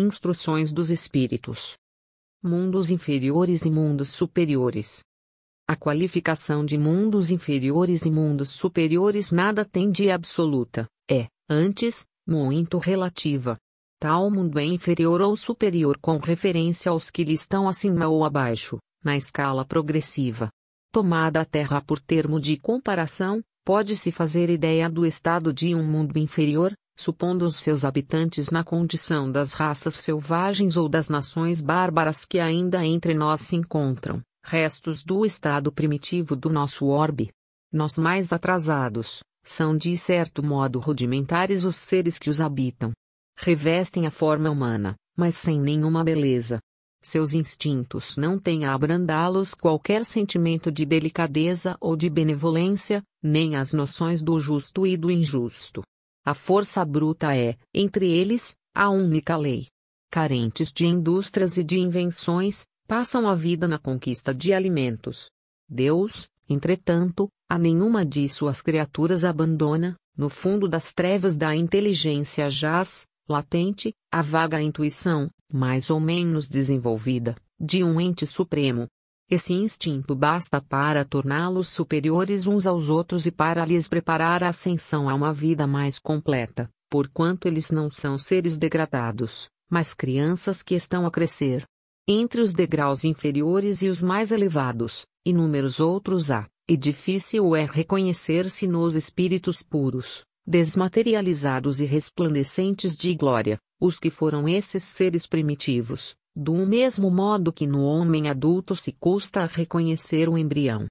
Instruções dos Espíritos. Mundos inferiores e mundos superiores. A qualificação de mundos inferiores e mundos superiores nada tem de absoluta, é, antes, muito relativa. Tal mundo é inferior ou superior com referência aos que lhe estão acima ou abaixo, na escala progressiva. Tomada a Terra por termo de comparação, pode-se fazer ideia do estado de um mundo inferior, supondo os seus habitantes na condição das raças selvagens ou das nações bárbaras que ainda entre nós se encontram restos do estado primitivo do nosso orbe. Nós mais atrasados, são de certo modo rudimentares os seres que os habitam. Revestem a forma humana, mas sem nenhuma beleza. Seus instintos não têm a abrandá-los qualquer sentimento de delicadeza ou de benevolência, nem as noções do justo e do injusto. A força bruta é, entre eles, a única lei. Carentes de indústrias e de invenções, passam a vida na conquista de alimentos. Deus, entretanto, a nenhuma de suas criaturas abandona, no fundo das trevas da inteligência jaz, latente, a vaga intuição, mais ou menos desenvolvida, de um ente supremo. Esse instinto basta para torná-los superiores uns aos outros e para lhes preparar a ascensão a uma vida mais completa, porquanto eles não são seres degradados, mas crianças que estão a crescer, entre os degraus inferiores e os mais elevados, inúmeros outros há, e difícil é reconhecer-se nos espíritos puros, desmaterializados e resplandecentes de glória, os que foram esses seres primitivos, do mesmo modo que no homem adulto se custa a reconhecer o embrião,